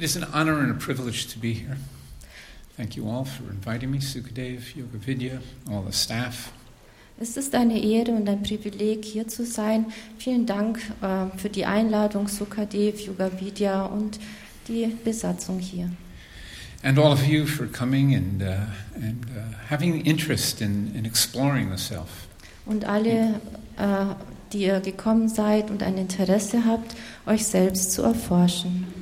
It is an honor and a privilege to be here. Thank you all for inviting me, Sukadev, Yoga Vidya, all the staff. Es ist eine Ehre und ein Privileg, hier zu sein. Vielen Dank äh, für die Einladung, Sukadev, Yoga Vidya und die Besatzung hier. And all of you for coming and, uh, and uh, having interest in, in exploring the self. Und alle, äh, die ihr gekommen seid und ein Interesse habt, euch selbst zu erforschen.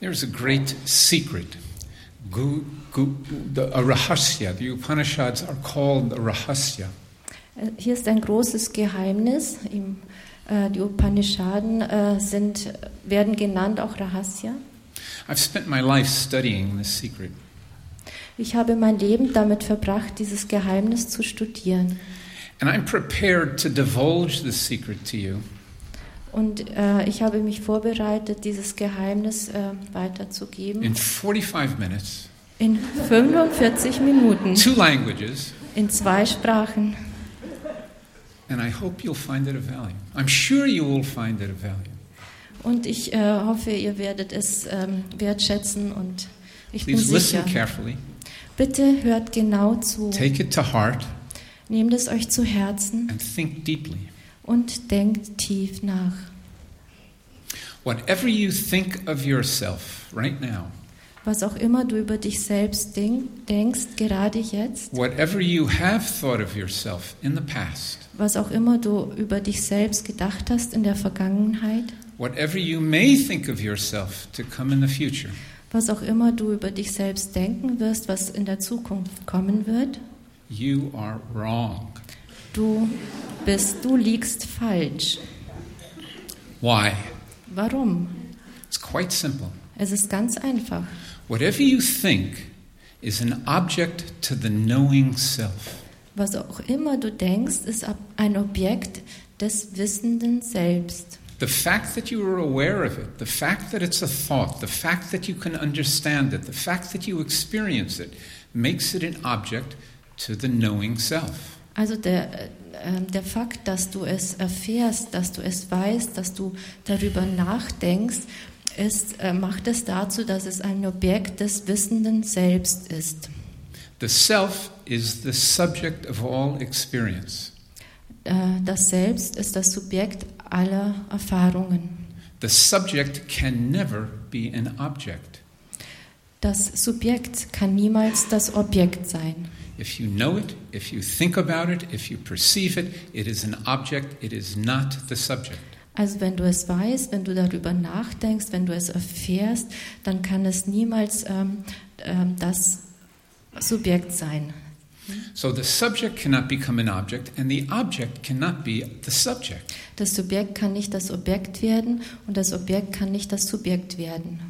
There's a great secret. Gu, gu, the, a rahasya. The Upanishads are called a rahasya. Äh, Hier ist ein großes Geheimnis. Im, äh, die Upanishaden äh, sind, werden genannt auch Rahasya. I've spent my life studying this secret. Ich habe mein Leben damit verbracht, dieses Geheimnis zu studieren. And I'm prepared to divulge this secret to you Und äh, ich habe mich vorbereitet, dieses Geheimnis äh, weiterzugeben. in 45 minutes, In 45 Minuten, two languages, in zwei Sprachen. and I hope you'll find it of value. I'm sure you will find it of value. Und ich äh, hoffe, ihr werdet es ähm, wertschätzen und ich bin Please listen sicher. carefully, Bitte hört genau zu. take it to heart, Nehmt es euch zu Herzen and think deeply. Und denkt tief nach. Whatever you think of yourself right now, Was auch immer du über dich selbst denk, denkst, gerade jetzt, whatever you have thought of yourself in the past, was auch immer du über dich selbst gedacht hast in der Vergangenheit, whatever you may think of yourself to come in the future, was auch immer du über dich selbst denken wirst, was in der Zukunft kommen wird, you are wrong. Du bist, du liegst falsch. Why? Warum? It's quite simple. Es ist ganz einfach. Whatever you think is an object to the knowing self. Was auch immer du denkst, ist ein Objekt des Wissenden Selbst. The fact that you are aware of it, the fact that it's a thought, the fact that you can understand it, the fact that you experience it, makes it an object to the knowing self. Also der, äh, ähm, der Fakt, dass du es erfährst, dass du es weißt, dass du darüber nachdenkst, ist, äh, macht es dazu, dass es ein Objekt des Wissenden Selbst ist. The self is the subject of all experience. Äh, Das Selbst ist das Subjekt aller Erfahrungen. The subject can never be an object. Das Subjekt kann niemals das Objekt sein. If you know it, if you think about it, if you perceive it, it is an object, it is not the subject. Also wenn du es weißt, wenn du darüber nachdenkst, wenn du es erfährst, dann kann es niemals ähm, ähm, das Subjekt sein. So the subject cannot become an object, and the object cannot be the subject. Das Subjekt kann nicht das Objekt werden und das Objekt kann nicht das Subjekt werden.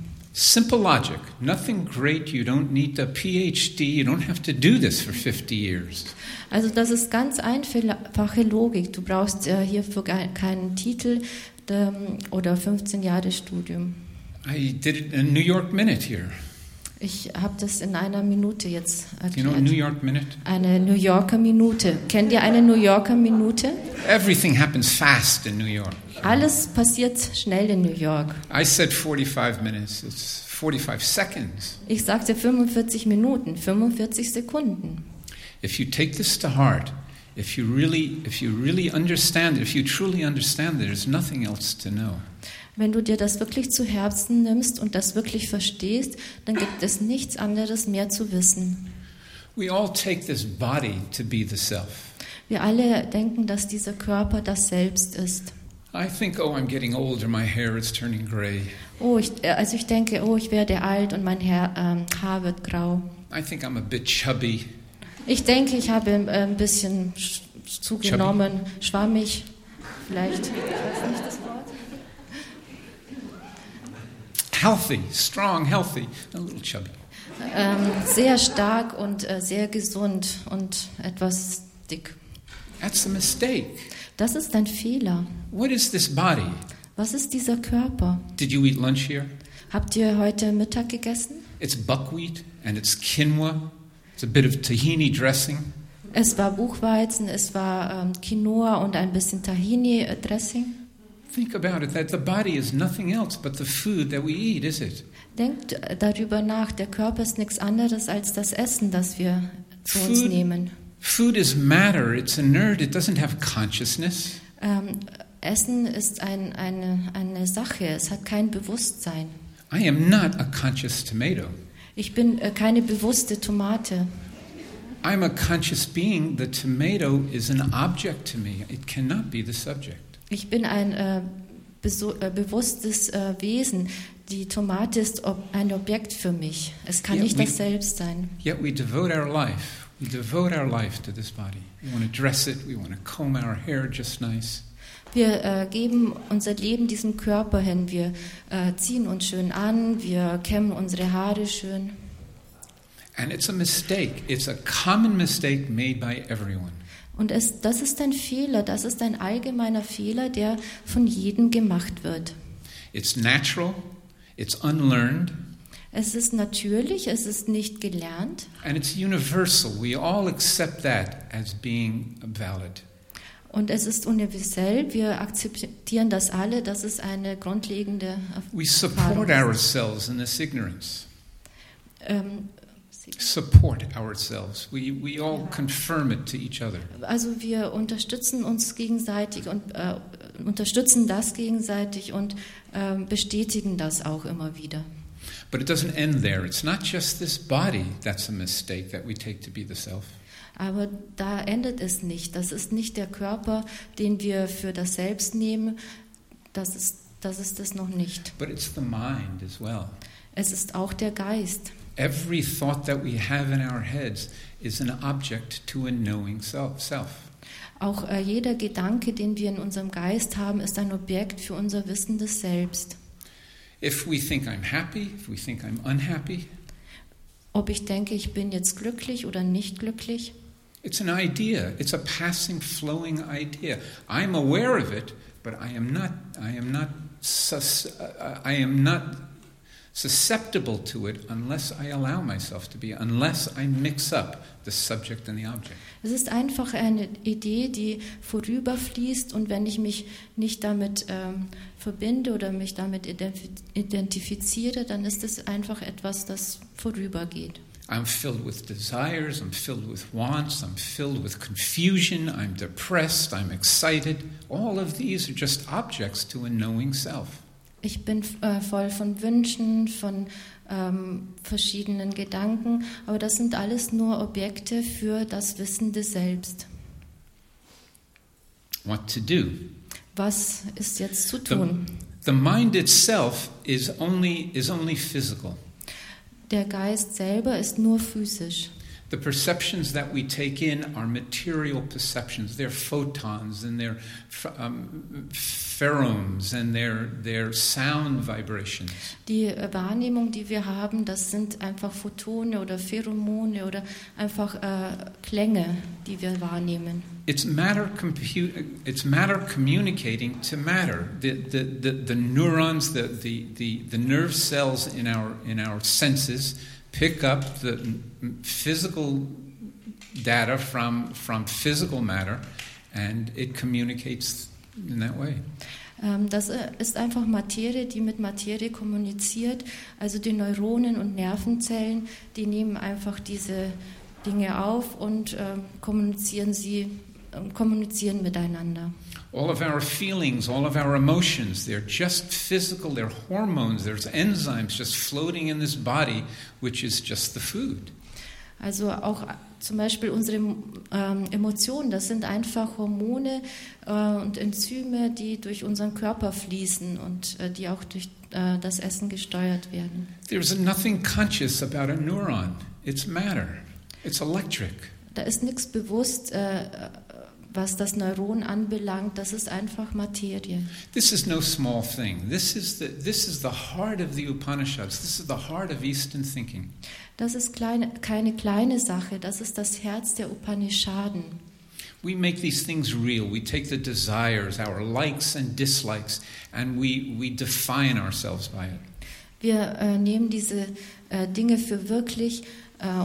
Simple logic, nothing great. You don't need a PhD. You don't have to do this for 50 years. Also das ist ganz einfache Logik. Du brauchst äh, hierfür keinen Titel ähm, oder 15 Jahre Studium. I did in a New York Minute here. Ich habe das in einer Minute jetzt Do you know New erklärt. York Minute? Eine New Yorker Minute. Kennt ihr eine New Yorker Minute? Everything happens fast in New York. Alles passiert schnell in New York. I said 45 minutes. It's 45 seconds. Ich sagte 45 Minuten, 45 Sekunden. If you take this to heart, if you really, if you really understand it, if you truly understand it, there's nothing else to know. Wenn du dir das wirklich zu Herzen nimmst und das wirklich verstehst, dann gibt es nichts anderes mehr zu wissen. We all take this body to be the self. Wir alle denken, dass dieser Körper das Selbst ist. I think, oh, I'm getting older, my hair is turning gray. Oh, ich, äh, also ich denke, oh, ich werde alt und mein Haar, ähm, Haar wird grau. I think I'm a bit chubby. Ich denke, ich habe äh, ein bisschen sch- zugenommen, schwammig, vielleicht. Ich weiß nicht das Wort. Healthy, strong, healthy, a little chubby. Ähm, sehr stark und äh, sehr gesund und etwas dick. That's a mistake. Das ist ein Fehler. What is this body? Was ist dieser Körper? Did you eat lunch here? Habt ihr heute Mittag gegessen? It's buckwheat and it's quinoa. It's a bit of tahini dressing. Es war Buchweizen, es war ähm, Quinoa und ein bisschen Tahini-Dressing. Think about it that the body is nothing else but the food that we eat, is it? Denkt äh, darüber nach, der Körper ist nichts anderes als das Essen, das wir zu uns nehmen. Food is matter, it's inert, it doesn't have consciousness. Ähm, Essen ist ein, eine, eine Sache, es hat kein Bewusstsein. I am not a conscious tomato. Ich bin äh, keine bewusste Tomate. I'm a conscious being. The tomato is an object to me. It cannot be the subject. Ich bin ein äh, äh, bewusstes äh, Wesen. Die Tomate ist ob ein Objekt für mich. Es kann Ja, nicht wie- das Selbst sein. Yet we devote our life. We devote our life to this body. We want to dress it. We want to comb our hair just nice. Wir äh, geben unser Leben diesem Körper hin. Wir äh, ziehen uns schön an, wir kämmen unsere Haare schön. And it's a mistake. It's a common mistake made by everyone. Und es, das ist ein Fehler, das ist ein allgemeiner Fehler, der von jedem gemacht wird. It's natural. It's unlearned. Es ist natürlich, es ist nicht gelernt And it's universal. We all accept that as being valid. und es ist universell. Wir akzeptieren das alle, das ist eine grundlegende We Erfahrung. support ourselves in this ignorance. Ähm, Support ourselves. We, we all confirm it to each other. also wir unterstützen uns gegenseitig und äh, unterstützen das gegenseitig und ähm, bestätigen das auch immer wieder. But it doesn't end there. It's not just this body that's a mistake that we take to be the self. Aber da endet es nicht. Das ist nicht der Körper, den wir für das Selbst nehmen. Das ist, das ist es noch nicht. But it's the mind as well. Es ist auch der Geist. Every thought that we have in our heads is an object to a knowing self. Auch äh, jeder Gedanke, den wir in unserem Geist haben, ist ein Objekt für unser wissendes Selbst. If we think I'm happy, if we think I'm unhappy, Ob ich denke, ich bin jetzt glücklich oder nicht glücklich, it's an idea. It's a passing, flowing idea. I'm aware of it, but I am not. I am not. Uh, I am not susceptible to it unless I allow myself to be. Unless I mix up the subject and the object. es ist einfach eine Idee, die vorüberfließt und wenn ich mich nicht damit ähm, verbinde oder mich damit identif- identifiziere, dann ist es einfach etwas, das vorübergeht. I'm filled with desires, I'm filled with wants, I'm filled with confusion, I'm depressed, I'm excited. All of these are just objects to a knowing self. Ich bin äh, voll von Wünschen, von ähm, verschiedenen Gedanken, aber das sind alles nur Objekte für das wissende Selbst. What to do? Was ist jetzt zu The, tun? the mind itself is only, is only physical. Der Geist selber ist nur physisch. The perceptions that we take in are material perceptions. They're photons and they're um, pheromes and they're, they're sound vibrations. Die äh, Wahrnehmung, die wir haben, das sind einfach Photone oder Pheromone oder einfach äh, Klänge, die wir wahrnehmen. It's matter, compu- it's matter communicating to matter. The, the, the, the neurons, the, the, the, the nerve cells in our, in our senses pick up the physical data from, from physical matter and it communicates in that way. Ähm, Das äh, ist einfach Materie, die mit Materie kommuniziert. Also die Neuronen und Nervenzellen, die nehmen einfach diese Dinge auf und ähm, kommunizieren sie kommunizieren miteinander. All of our feelings, all of our emotions, they're just physical, they're hormones, there's enzymes just floating in this body, which is just the food. Also auch äh, zum Beispiel unsere ähm, Emotionen, das sind einfach Hormone äh, und Enzyme, die durch unseren Körper fließen und äh, die auch durch äh, das Essen gesteuert werden. There's nothing conscious about a neuron. It's matter. It's electric. Da ist nichts bewusst, äh, was das Neuron anbelangt. Das ist einfach Materie. This is no small thing. This is the, this is the heart of the Upanishads. This is the heart of Eastern thinking. Das ist kleine, keine kleine Sache. Das ist das Herz der Upanishaden. We make these things real. We take the desires, our likes and dislikes, and we, we define ourselves by it. Wir äh, nehmen diese äh, Dinge für wirklich,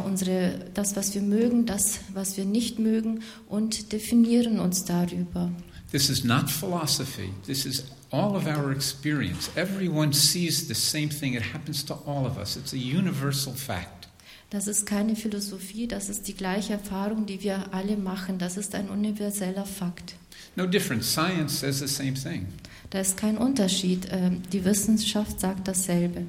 unsere, das, was wir mögen, das, was wir nicht mögen und definieren uns darüber. This is not philosophy. This is all of our experience. Everyone sees the same thing. It happens to all of us. It's a universal fact. Das ist keine Philosophie, das ist die gleiche Erfahrung, die wir alle machen. Das ist ein universeller Fakt. No difference. Science says the same thing. Da ist kein Unterschied. Ähm, Die Wissenschaft sagt dasselbe.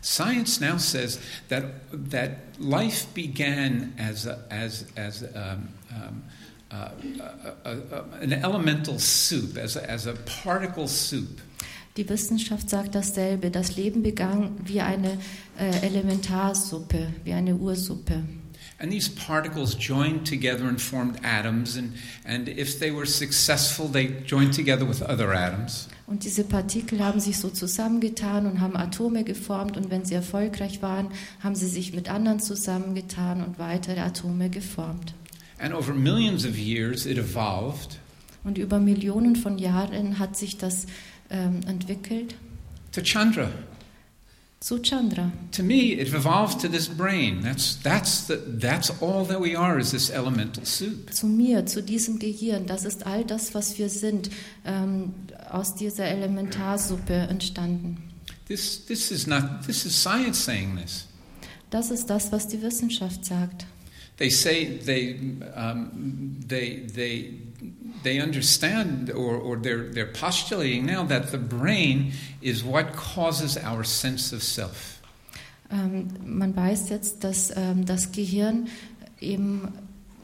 Science now says that that life began as a, as as um, um, uh, uh, uh, uh, an elemental soup, as a, as a particle soup. Die Wissenschaft sagt dasselbe. Das Leben begann wie eine äh, Elementarsuppe, wie eine Ursuppe. And these particles joined together and formed atoms, and, and if they were successful, they joined together with other atoms. Und diese Partikel haben sich so zusammengetan und haben Atome geformt. Und wenn sie erfolgreich waren, haben sie sich mit anderen zusammengetan und weitere Atome geformt. And over millions of years, it evolved Und über Millionen von Jahren hat sich das ähm, entwickelt to Chandra. Zu Chandra. To me, it evolved to this brain. That's, that's, the, that's all that we are is this elemental soup. Zu mir, zu diesem Gehirn. Das ist all das, was wir sind, ähm, aus dieser Elementarsuppe entstanden. This, this, is not, this is science saying this. Das ist das, was die Wissenschaft sagt. They say they, um, they, they, they understand or, or they're, they're postulating now that the brain is what causes our sense of self. Ähm, man weiß jetzt, dass ähm, das Gehirn eben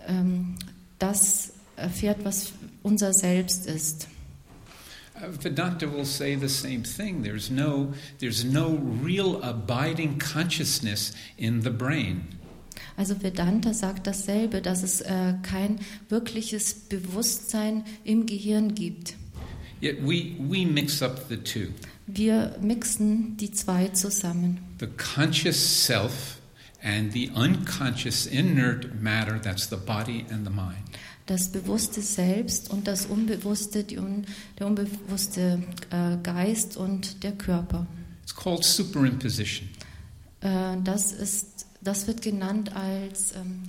ähm, das erfährt, was unser Selbst ist. Uh, Vedanta will say the same thing. There's no, there's no real abiding consciousness in the brain. Also Vedanta sagt dasselbe, dass es äh, kein wirkliches Bewusstsein im Gehirn gibt. Yet we, we mix up the two. Wir mixen die zwei zusammen. The conscious self and the unconscious inert matter, that's the body and the mind. Das bewusste Selbst und das Unbewusste, un, der unbewusste äh, Geist und der Körper. It's called superimposition. Äh, das, ist, das wird genannt als ähm,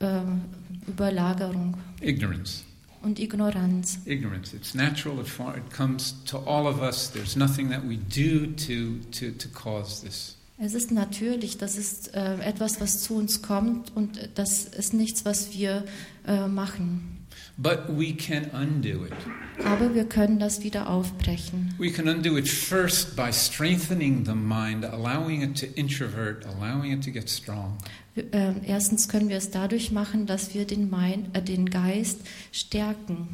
ähm, Überlagerung Ignorance. und Ignoranz. Ignorance. It's natural. It, comes to all of us. There's nothing that we do to, to, to cause this. Es ist natürlich, das ist äh, etwas, was zu uns kommt und das ist nichts, was wir äh, machen. But we can undo it. Aber wir können das wieder aufbrechen. We can undo it first by strengthening the mind, allowing it to introvert, allowing it to get strong. Wir- Äh, erstens können wir es dadurch machen, dass wir den, Mind, äh, den Geist stärken.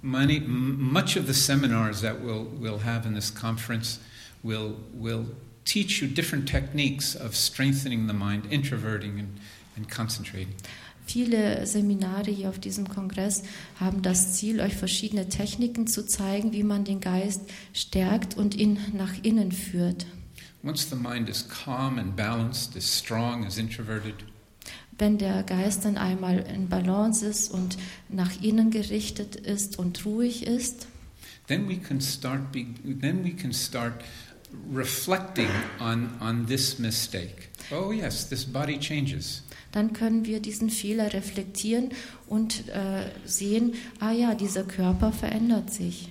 Many, much of the seminars that we'll, we'll have in this conference will, will teach you different techniques of strengthening the mind, introverting, and, and concentrating. Viele Seminare hier auf diesem Kongress haben das Ziel, euch verschiedene Techniken zu zeigen, wie man den Geist stärkt und ihn nach innen führt. Once the mind is calm and balanced, is strong, is introverted, Wenn der Geist dann einmal in Balance ist und nach innen gerichtet ist und ruhig ist, then we can start, be, then we can start reflecting on, on this mistake. Oh, yes, this body changes. Dann können wir diesen Fehler reflektieren und äh, sehen, ah ja, dieser Körper verändert sich.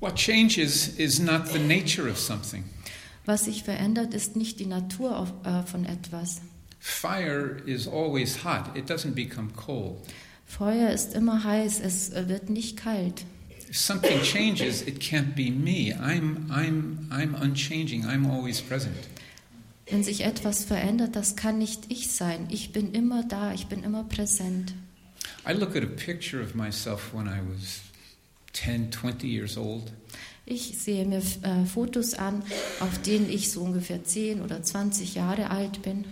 What changes is not the nature of something. Was sich verändert, ist nicht die Natur auf, äh, von etwas. Fire is always hot, it doesn't become cold. Feuer ist immer heiß, es äh, wird nicht kalt. If something changes, it can't be me. I'm, I'm, I'm unchanging, I'm always present. Wenn sich etwas verändert, das kann nicht ich sein. Ich bin immer da, ich bin immer präsent. I look at a picture of myself when I was 10, 20 years old, Ich sehe mir äh, Fotos an, auf denen ich so ungefähr 10 oder 20 Jahre alt bin.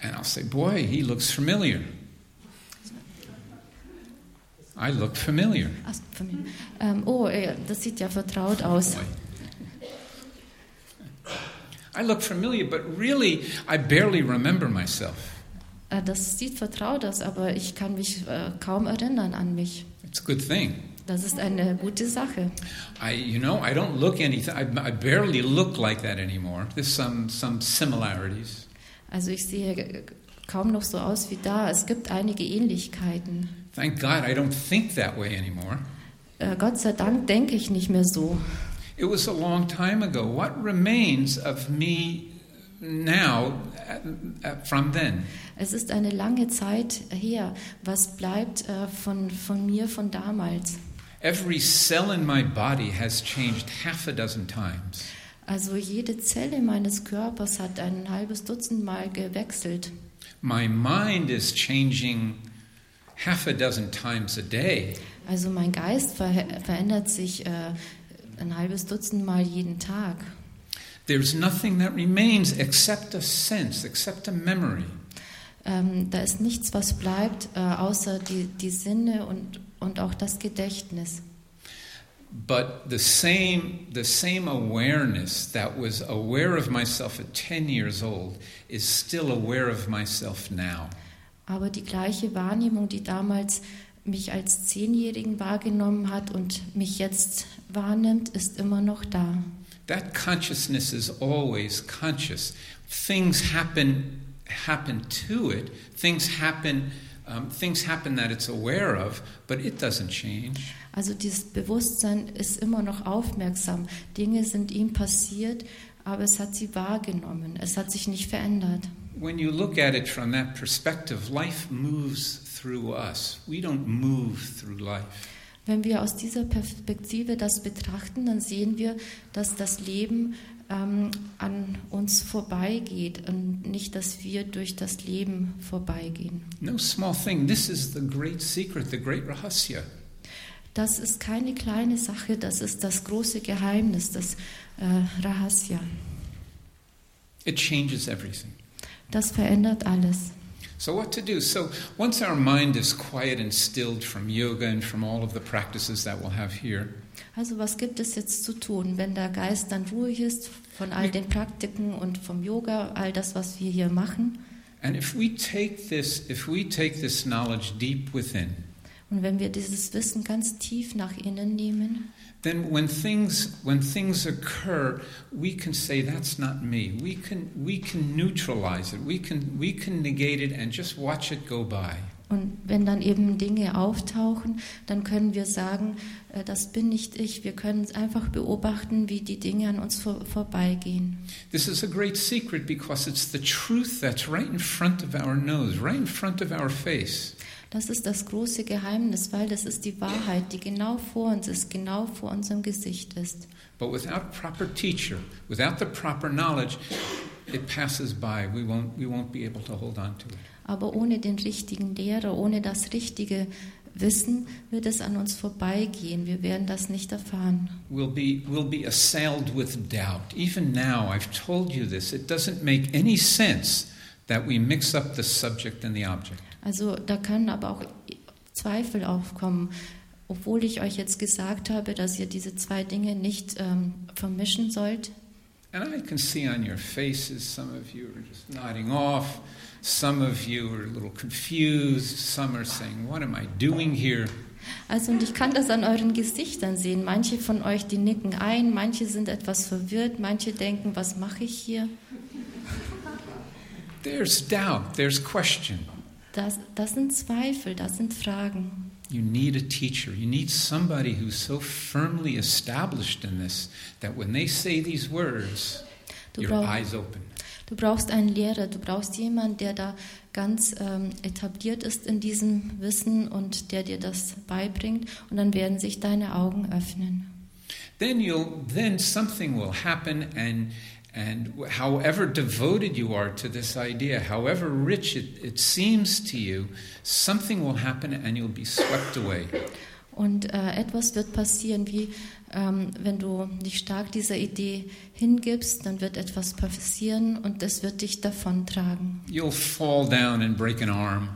and I'll say, Boy, he looks familiar. I look familiar. Ach, mir. Ähm, oh, äh, das sieht ja vertraut aus. Boy. I look familiar, but really, I barely remember myself. Äh, das sieht vertraut aus, aber ich kann mich äh, kaum erinnern an mich. It's a good thing. Das ist eine gute Sache. I, you know, I don't look anything. I, I barely look like that anymore. There's some some similarities, Also ich sehe kaum noch so aus wie da. Es gibt einige Ähnlichkeiten. Thank God I don't think that way anymore. Äh, Gott sei Dank denke ich nicht mehr so. It was a long time ago. What remains of me now uh, uh, from then? Es ist eine lange Zeit her. Was bleibt äh, von, von mir von damals? Every cell in my body has changed half a dozen times. Also jede Zelle meines Körpers hat ein halbes Dutzend Mal gewechselt. My mind is changing half a dozen times a day. Also mein Geist ver verändert sich äh, ein halbes Dutzend Mal jeden Tag. There's nothing that remains except a sense, except a memory. Ähm, da ist nichts, was bleibt, äh, außer die, die Sinne und, und auch das Gedächtnis. But the same, the same awareness that was aware of myself at 10 years old is still aware of myself now. Aber die gleiche Wahrnehmung, die damals mich als Zehnjährigen wahrgenommen hat und mich jetzt wahrnimmt, ist immer noch da. That consciousness is always conscious. Things happen happen to it. Things happen um, things happen that it's aware of, but it doesn't change. Also dieses Bewusstsein ist immer noch aufmerksam. Dinge sind ihm passiert, aber es hat sie wahrgenommen. Es hat sich nicht verändert. When you look at it from that perspective, life moves through us. We don't move through life. Wenn wir aus dieser Perspektive das betrachten, dann sehen wir, dass das Leben ähm, an uns vorbeigeht und nicht, dass wir durch das Leben vorbeigehen. No small thing. This is the great secret, the great rahasya. Das ist keine kleine Sache, das ist das große Geheimnis, das äh, Rahasya. It changes everything. Das verändert alles. So, what to do? So, once our mind is quiet and stilled from yoga and from all of the practices that we'll have here, Also was gibt es jetzt zu tun, wenn der Geist dann ruhig ist von all den Praktiken und vom Yoga, all das, was wir hier machen? and if we take this, if we take this knowledge deep within, Und wenn wir dieses Wissen ganz tief nach innen nehmen, then when things when things occur, we can say that's not me. We can we can neutralize it. We can we can negate it and just watch it go by. und wenn dann eben Dinge auftauchen, dann können wir sagen, äh, das bin nicht ich. Wir können einfach beobachten, wie die Dinge an uns vor, vorbeigehen. This is a great secret because it's the truth that's right in front of our nose, right in front of our face. Das ist das große Geheimnis, weil das ist die Wahrheit, die genau vor uns ist, genau vor unserem Gesicht ist. But without proper teacher, without the proper knowledge, it passes by. We won't we won't be able to hold on to it. Aber ohne den richtigen Lehrer, ohne das richtige Wissen wird es an uns vorbeigehen. Wir werden das nicht erfahren. We'll be we'll be assailed with doubt. Even now, I've told you this. It doesn't make any sense that we mix up the subject and the object. Also da können aber auch Zweifel aufkommen, obwohl ich euch jetzt gesagt habe, dass ihr diese zwei Dinge nicht ähm, vermischen sollt. And I can see on your faces, some of you are just nodding off. Some of you are a little confused. Some are saying, What am I doing here? Also und ich kann das an euren Gesichtern sehen. Manche von euch, die nicken ein, manche sind etwas verwirrt, manche denken, was mache ich hier? There's doubt, there's question. Das, das sind Zweifel, das sind Fragen. You need a teacher. You need somebody who's so firmly established in this that when they say these words, Du, your brauch, eyes open. du brauchst einen Lehrer, du brauchst jemanden, der da ganz ähm, etabliert ist in diesem Wissen und der dir das beibringt und dann werden sich deine Augen öffnen. Then you'll then something will happen and and however devoted you are to this idea, however rich it, it seems to you, something will happen and you'll be swept away. Und äh, etwas wird passieren, wie ähm, wenn du dich stark dieser Idee hingibst, dann wird etwas passieren und es wird dich davontragen. You'll fall down and break an arm.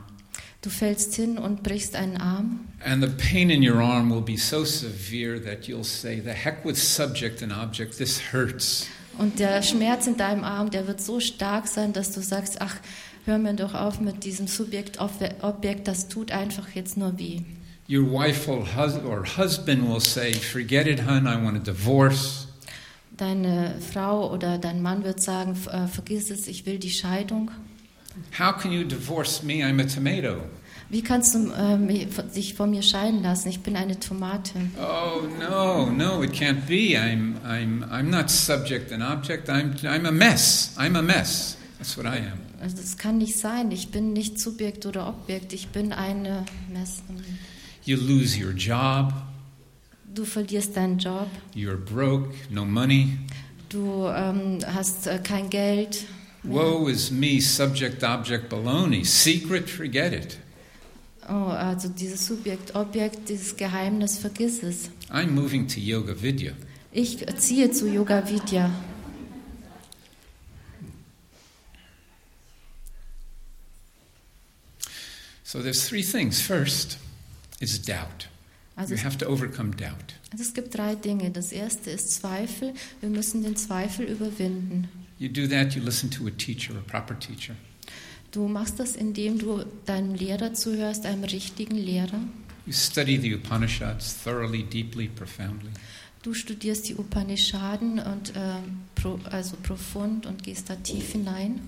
Du fällst hin und brichst einen Arm And the pain in your arm will be so severe that you'll say, The heck with subject and object, this hurts. Und der Schmerz in deinem Arm, der wird so stark sein, dass du sagst, ach, hör mir doch auf mit diesem Subjekt, Obje- Objekt, das tut einfach jetzt nur weh. Your wife or husband will say, Forget it, hun, I want a divorce. Deine Frau oder dein Mann wird sagen, äh, vergiss es, ich will die Scheidung. How can you divorce me? I'm a tomato. Wie kannst du ähm, dich von mir scheiden lassen? Ich bin eine Tomate. Oh no, no, it can't be. I'm, I'm, I'm not subject and object. I'm, I'm a mess. I'm a mess. That's what I am. Also das kann nicht sein. Ich bin nicht Subjekt oder Objekt. Ich bin eine Mess. You lose your job. Du verlierst deinen Job. You're broke, no money. Du ähm, hast äh, kein Geld. Woe is me, subject, object, baloney. Secret, forget it. Oh, also dieses Subjekt, Objekt, dieses Geheimnis, vergiss es. I'm moving to Yoga Vidya. Ich ziehe zu Yoga Vidya. So there's three things. First is doubt. Also You es, have to overcome doubt. also es gibt drei Dinge. Das erste ist Zweifel. Wir müssen den Zweifel überwinden. You do that, you listen to a teacher, a proper teacher. Du machst das, indem du deinem Lehrer zuhörst, einem richtigen Lehrer. You study the Upanishads thoroughly, deeply, profoundly. Du studierst die Upanishaden und äh, pro, also profund und gehst da tief hinein.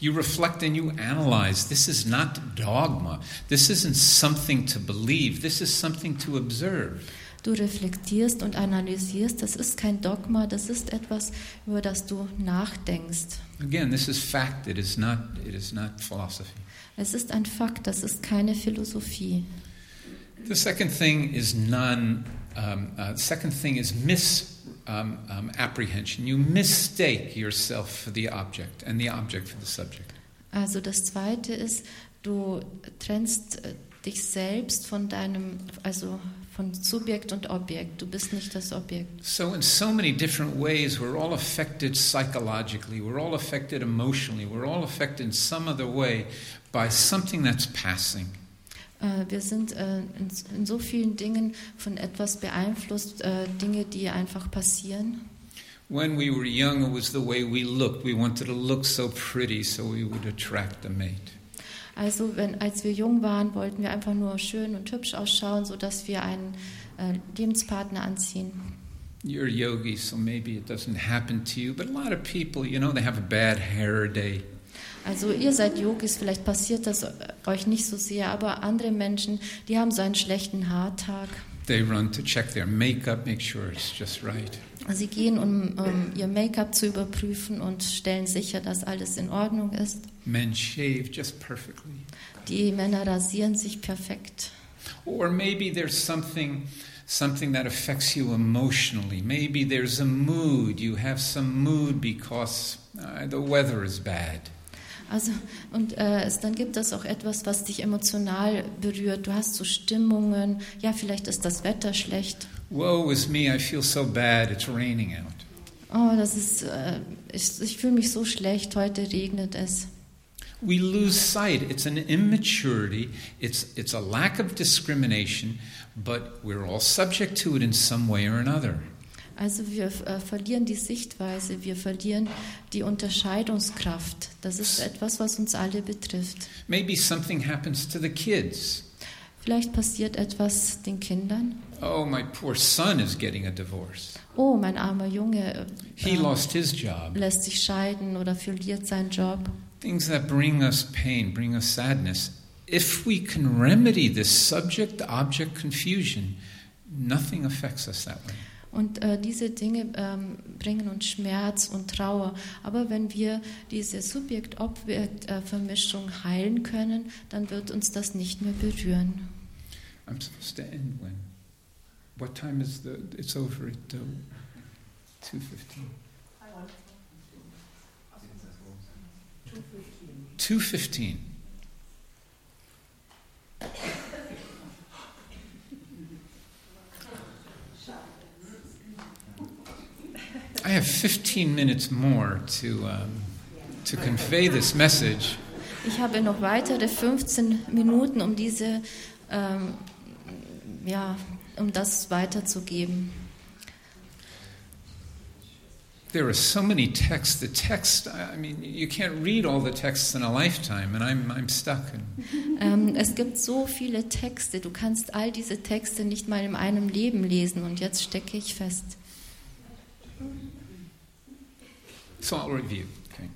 You reflect and you analyze. This is not dogma. This isn't something to believe. This is something to observe. Du reflektierst und analysierst. Das ist kein Dogma, das ist etwas, über das du nachdenkst. Again, this is fact. It is not, it is not philosophy. Es ist ein Fakt, das ist keine Philosophie. The second thing is non. Um, uh, second thing is mis um, um, apprehension. You mistake yourself for the object and the object for the subject. Also das Zweite ist, du trennst äh, dich selbst von deinem, also von Subjekt und Objekt. Du bist nicht das Objekt. So, in so many different ways, we're all affected psychologically, we're all affected emotionally, we're all affected in some other way by something that's passing. Äh, Wir sind äh, in, in so vielen Dingen von etwas beeinflusst, Dinge, die einfach passieren. When we were young, it was the way we looked. We wanted to look so pretty so we would attract a mate. Also wenn, als wir jung waren, wollten wir einfach nur schön und hübsch ausschauen, sodass wir einen äh, Lebenspartner anziehen. You're a yogi, so maybe it doesn't happen to you, but a lot of people, you know, they have a bad hair day. Also ihr seid Yogis, vielleicht passiert das euch nicht so sehr, aber andere Menschen, die haben so einen schlechten Haartag. They run to check their makeup, make sure it's just right. Sie gehen, um, um ihr Make-up zu überprüfen und stellen sicher, dass alles in Ordnung ist. Men shave just perfectly. Die Männer rasieren sich perfekt. Or maybe there's something something that affects you emotionally. Maybe there's a mood. You have some mood because uh, the weather is bad. Also, und äh, es, dann gibt es auch etwas, was dich emotional berührt. Du hast so Stimmungen, ja, vielleicht ist das Wetter schlecht. Woe is me, I feel so bad, it's raining out. Oh, das ist, äh, ich, ich fühle mich so schlecht, heute regnet es. We lose sight. It's an immaturity, it's, it's a lack of discrimination, but we're all subject to it in some way or another. Also wir äh, verlieren die Sichtweise, wir verlieren die Unterscheidungskraft. Das ist etwas, was uns alle betrifft. Maybe something happens to the kids. Vielleicht passiert etwas den Kindern. Oh, my poor son is getting a divorce. Oh, mein armer Junge äh, He lost his job. lässt sich scheiden oder verliert seinen Job. Things that bring us pain, bring us sadness. If we can remedy this subject object confusion, nothing affects us that way. Und äh, diese Dinge ähm, bringen uns Schmerz und Trauer. Aber wenn wir diese Subjekt-Objekt-Vermischung heilen können, dann wird uns das nicht mehr berühren. I'm supposed to end when? What time is the? It's over at uh, two I have 15 minutes more to, um, to convey this message. Ich habe noch weitere 15 Minuten, um diese, ähm, ja, um das weiterzugeben. There are so many texts. The text, I mean, you can't read all the texts in a lifetime, and I'm, I'm stuck. Ähm, es gibt so viele Texte. Du kannst all diese Texte nicht mal in einem Leben lesen und jetzt stecke ich fest. So I'll review. Okay.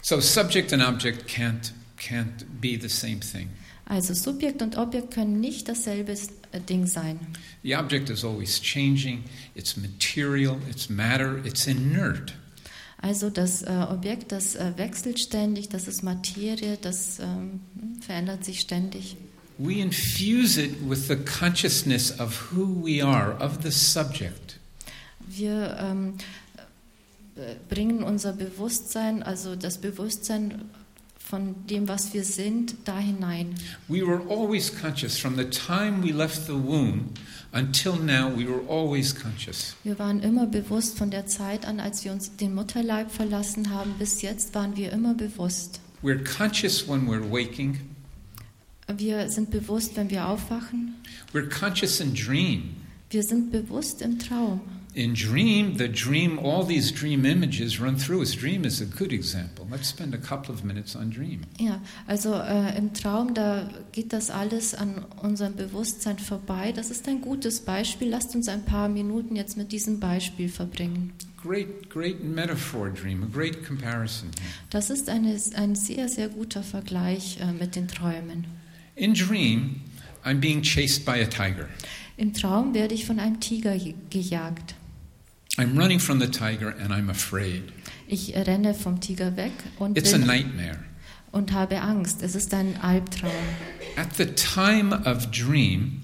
So subject and object can't can't be the same thing. Also Subjekt und Objekt können nicht dasselbe äh, Ding sein. The object is always changing. It's material. It's matter. It's inert. Also das äh, Objekt, das äh, wechselt ständig, das ist Materie, das ähm, verändert sich ständig. We infuse it with the consciousness of who we are, of the subject. Wir ähm, äh, bringen unser Bewusstsein, also das Bewusstsein von dem, was wir sind, da hinein. We were always conscious from the time we left the womb until now. We were always conscious. Wir waren immer bewusst von der Zeit an, als wir uns den Mutterleib verlassen haben, bis jetzt waren wir immer bewusst. We're conscious when we're waking. Wir sind bewusst, wenn wir aufwachen. We're conscious in dream. Wir sind bewusst im Traum. In dream, the dream, all these dream images run through us. Dream is a good example. Let's spend a couple of minutes on dream. Ja, also äh, im Traum, da geht das alles an unserem Bewusstsein vorbei. Das ist ein gutes Beispiel. Lasst uns ein paar Minuten jetzt mit diesem Beispiel verbringen. Great, great metaphor, dream, a great comparison. Das ist eine, ein sehr, sehr guter Vergleich äh, mit den Träumen. In dream, I'm being chased by a tiger. Im Traum werde ich von einem Tiger ge- gejagt. I'm running from the tiger and I'm afraid. Ich renne vom Tiger weg und, It's a nightmare. und habe Angst. Es ist ein Albtraum. At the time of dream,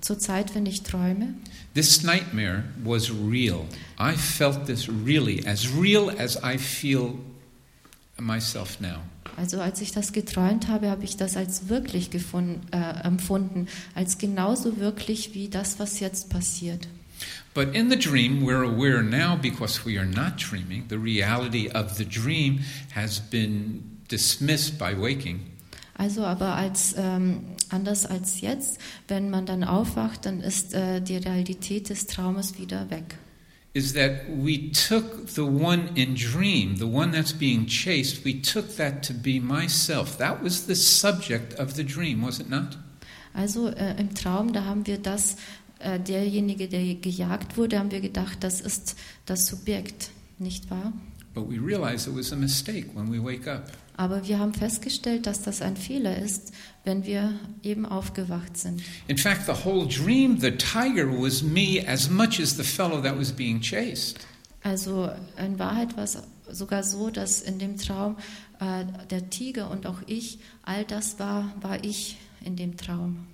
Zur Zeit, wenn ich träume, this nightmare was real. I felt this really, as real as I feel myself now. also als ich das geträumt habe, habe ich das als wirklich gefunden, äh, empfunden, als genauso wirklich wie das, was jetzt passiert. But in the dream, we're aware now because we are not dreaming. The reality of the dream has been dismissed by waking. Also aber als ähm, anders als jetzt, wenn man dann aufwacht, dann ist äh, die Realität des Traumes wieder weg. Is that we took the one in dream, the one that's being chased, we took that to be myself. That was the subject of the dream, was it not? Also äh, im Traum, da haben wir das, äh, derjenige, der gejagt wurde, haben wir gedacht, das ist das Subjekt, nicht wahr? But we realize it was a mistake when we wake up. Aber wir haben festgestellt, dass das ein Fehler ist, wenn wir eben aufgewacht sind. In fact, the whole dream, the tiger was me as much as the fellow that was being chased. Also in Wahrheit war es sogar so, dass in dem Traum äh, der Tiger und auch ich, all das war, war ich in dem Traum.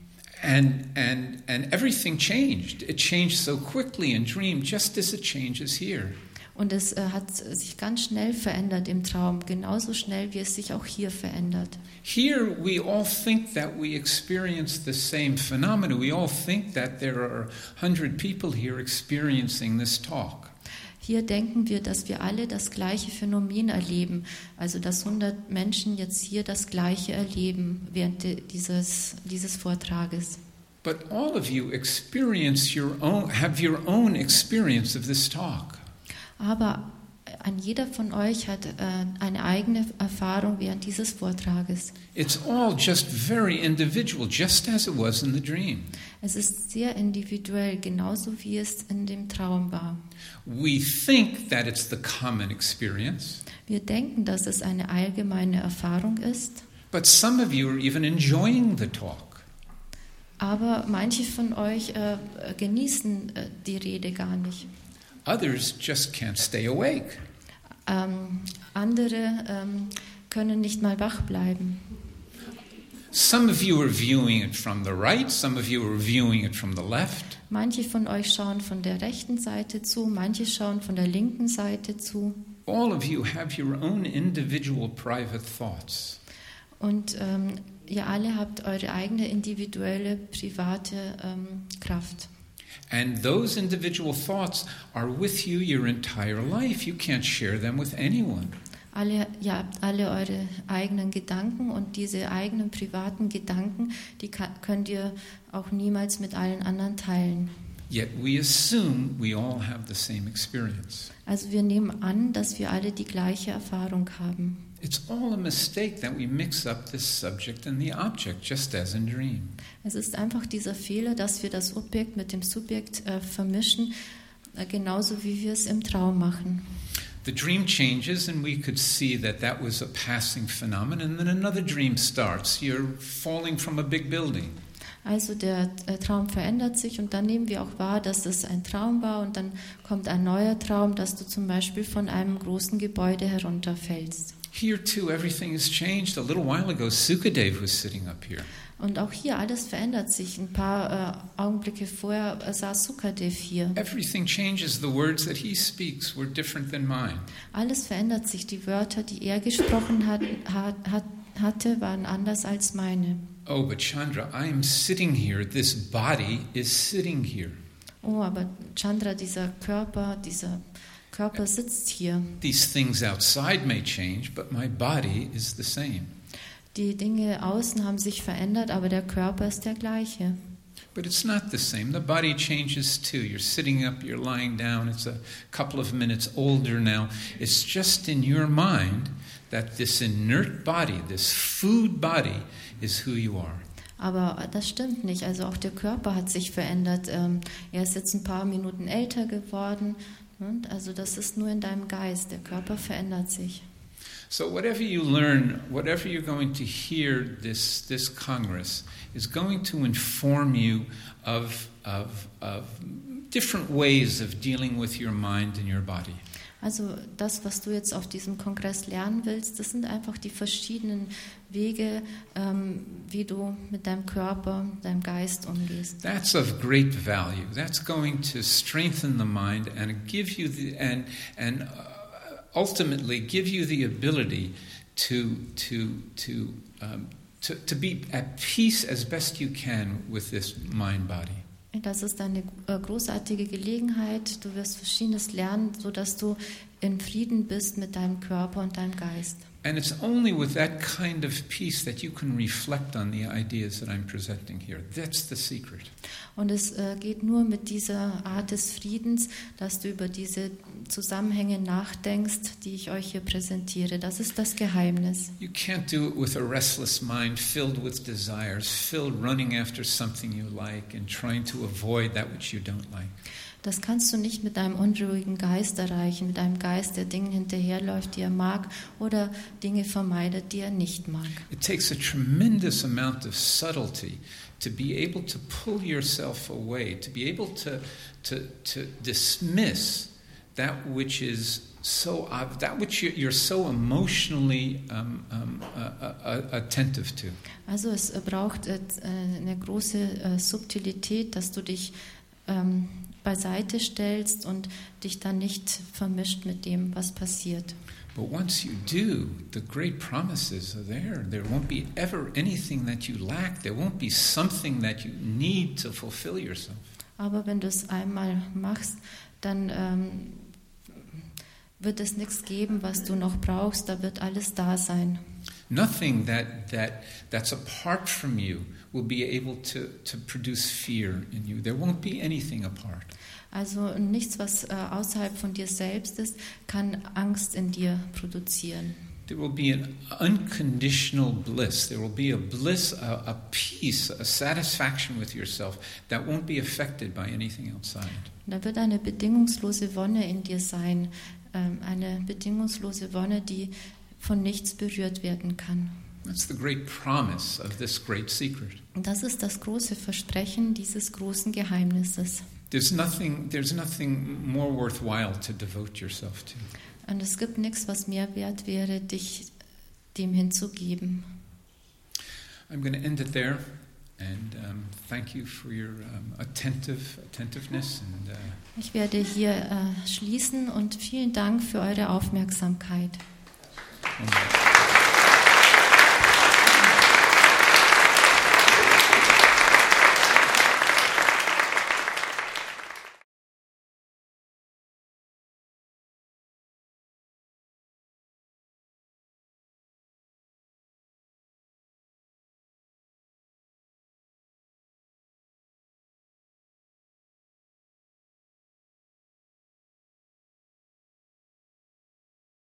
And, and, and everything changed. It changed so quickly in dream, just as it changes here. Und es äh, hat sich ganz schnell verändert im Traum, genauso schnell, wie es sich auch hier verändert. Here, we all think that we experience the same phenomena. We all think that there are 100 people here experiencing this talk. Hier denken wir, dass wir alle das gleiche Phänomen erleben, also dass 100 Menschen jetzt hier das gleiche erleben während dieses, dieses Vortrages. But all of you experience your own, have your own experience of this talk. Aber ein jeder von euch hat äh, eine eigene Erfahrung während dieses Vortrages. It's all just very individual, just as it was in the dream. Es ist sehr individuell, genauso wie es in dem Traum war. We think that it's the common experience, Wir denken, dass es eine allgemeine Erfahrung ist, but some of you are even enjoying the talk. aber manche von euch äh, genießen äh, die Rede gar nicht. Others just can't stay awake. Ähm, andere ähm, können nicht mal wach bleiben. Some of you are viewing it from the right, some of you are viewing it from the left. Manche von euch schauen von der rechten Seite zu, manche schauen von der linken Seite zu. All of you have your own individual private thoughts. Und ähm, ihr alle habt eure eigene individuelle, private ähm, Kraft. And those individual thoughts are with you your entire life. You can't share them with anyone. Alle, habt alle eure eigenen Gedanken und diese eigenen privaten Gedanken, die könnt ihr auch niemals mit allen anderen teilen. Yet we assume we all have the same experience. Also wir nehmen an, dass wir alle die gleiche Erfahrung haben. It's all a mistake that we mix up the subject and the object, just as in dream. Es ist einfach dieser Fehler, dass wir das Objekt mit dem Subjekt äh, vermischen, äh, genauso wie wir es im Traum machen. The dream changes, and we could see that that was a passing phenomenon. And then another dream starts. You're falling from a big building. Also der äh, Traum verändert sich und dann nehmen wir auch wahr, dass es ein Traum war und dann kommt ein neuer Traum, dass du zum Beispiel von einem großen Gebäude herunterfällst. Here too, everything has changed. A little while ago, Sukadev was sitting up here. Und auch hier alles verändert sich. Ein paar äh, Augenblicke vorher äh, saß Sukadev hier. Everything changes. The words that he speaks were different than mine. Alles verändert sich. Die Wörter, die er gesprochen hat, hat, hat, hatte, waren anders als meine. Oh, but Chandra, I am sitting here. This body is sitting here. Oh, aber Chandra, dieser Körper, dieser Körper sitzt hier. These things outside may change, but my body is the same. Die Dinge außen haben sich verändert, aber der Körper ist der gleiche. But it's not the same. The body changes too. You're sitting up, you're lying down. It's a couple of minutes older now. It's just in your mind that this inert body, this food body, is who you are. Aber das stimmt nicht. Also auch der Körper hat sich verändert. Ähm, Er ist jetzt ein paar Minuten älter geworden. Also das ist nur in deinem Geist. Der Körper verändert sich. So whatever you learn, whatever you're going to hear this this Congress is going to inform you of of of different ways of dealing with your mind and your body. Also das, was du jetzt auf diesem Kongress lernen willst, das sind einfach die verschiedenen Wege, ähm, wie du mit deinem Körper, deinem Geist umgehst. That's of great value. That's going to strengthen the mind and give you the and and uh, ultimately give you the ability to to to um, to, to be at peace as best you can with this mind body. Das ist eine äh, großartige Gelegenheit. Du wirst Verschiedenes lernen, sodass du in Frieden bist mit deinem Körper und deinem Geist. And it's only with that kind of peace that you can reflect on the ideas that I'm presenting here. That's the secret. Und es äh, geht nur mit dieser Art des Friedens, dass du über diese Zusammenhänge nachdenkst, die ich euch hier präsentiere. Das ist das Geheimnis. You can't do it with a restless mind filled with desires, filled running after something you like and trying to avoid that which you don't like. Das kannst du nicht mit einem unruhigen Geist erreichen, mit einem Geist, der Dingen hinterherläuft, die er mag oder Dinge vermeidet, die er nicht mag. It takes a tremendous amount of subtlety to be able to pull yourself away, to be able to, to, to dismiss that which is so ob- that which you're, so emotionally um, um, uh, uh, uh, attentive to. Also es braucht äh, eine große äh, Subtilität, dass du dich ähm, beiseite stellst und dich dann nicht vermischt mit dem, was passiert. But once you do, the great promises are there. There won't be ever anything that you lack. There won't be something that you need to fulfill yourself. Aber wenn du es einmal machst, dann ähm, wird es nichts geben, was du noch brauchst. Da wird alles da sein. Nothing that, that, that's apart from you will be able to, to produce fear in you. There won't be anything apart. Also nichts, was äh, außerhalb von dir selbst ist, kann Angst in dir produzieren. There will be an unconditional bliss. There will be a bliss, a, a peace, a satisfaction with yourself that won't be affected by anything outside. Da wird eine bedingungslose Wonne in dir sein, ähm, eine bedingungslose Wonne, die von nichts berührt werden kann. That's the great promise of this great secret. Das ist das große Versprechen dieses großen Geheimnisses. There's nothing, there's nothing more worthwhile to devote yourself to. Und es gibt nichts, was mehr wert wäre, dich dem hinzugeben. I'm going to end it there, and um, thank you for your um, attentive attentiveness. And uh, Ich werde hier äh, schließen und vielen Dank für eure Aufmerksamkeit.